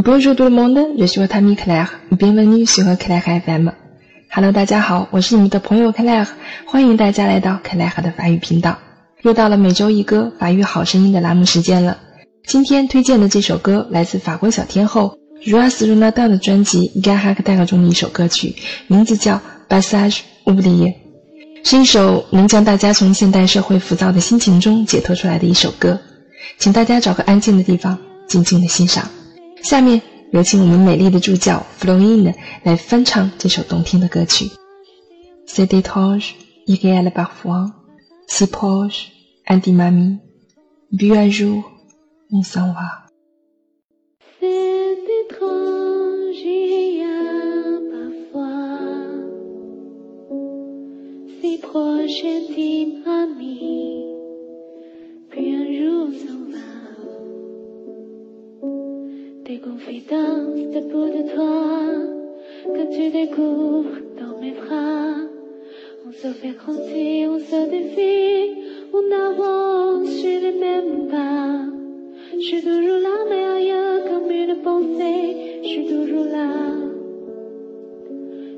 Bonjour tout le monde, je suis votre ami Claire. Bienvenue sur Claire FM. Hello，大家好，我是你们的朋友 Claire，欢迎大家来到 Claire 的法语频道。又到了每周一歌法语好声音的栏目时间了。今天推荐的这首歌来自法国小天后 Ras r o n a d a 的专辑《Gahak d a g 中的一首歌曲，名字叫《Passage Oublié》，是一首能将大家从现代社会浮躁的心情中解脱出来的一首歌。请大家找个安静的地方，静静的欣赏。下面有请我们美丽的助教 f l o i n 来翻唱这首动听的歌曲。C'est étrange, irréel parfois, si proche, un dit mamie, bu un jour, on s'en va. C'est étrange, parfois, si proche, un dit Des confidences de peau de toi que tu découvres dans mes bras. On se fait grandir, on se défie, on avance sur les mêmes pas. Je suis toujours là, mais ailleurs comme une pensée, je suis toujours là.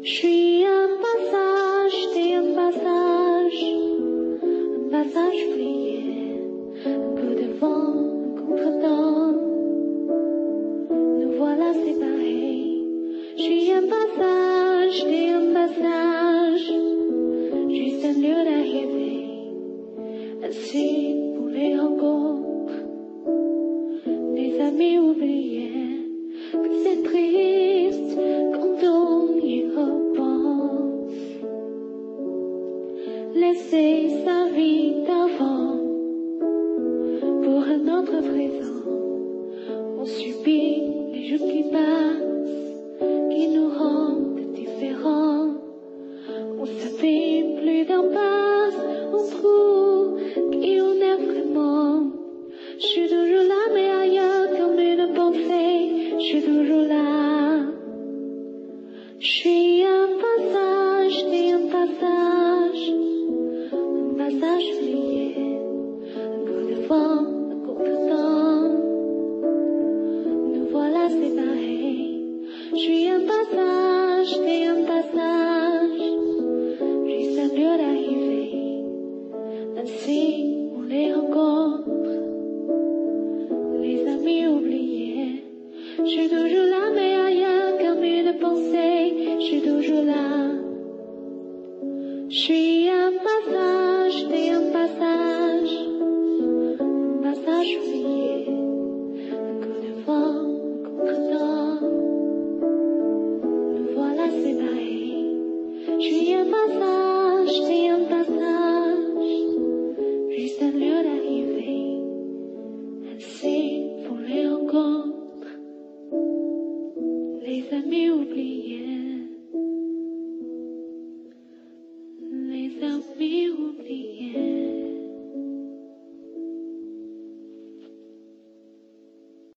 Je suis un passage, t'es un passage, un passage oublié, un coup de vent, un contre-temps. Je suis un passage, t'es un passage, juste un lieu d'arrivée. Ainsi pour les rencontres, les amis oubliés, que c'est triste quand on y repense. Laisser sa vie d'avant pour un autre présent. On subit les jours qui passent, suis un passage, t'es un passage, un passage oublié, un coup de vent, un contre-temps. Nous voilà séparés. Je suis un passage, t'es un passage, juste un lieu d'arrivée. Ainsi on les rencontre, les amis oubliés. Je suis un passage, t'es un passage, un passage oublié. Coup de vent, contre-temps. Nous voilà séparés. Suis un passage, t'es un passage, juste un lieu d'arrivée. Ainsi pour les rencontres. Les amis oubliés.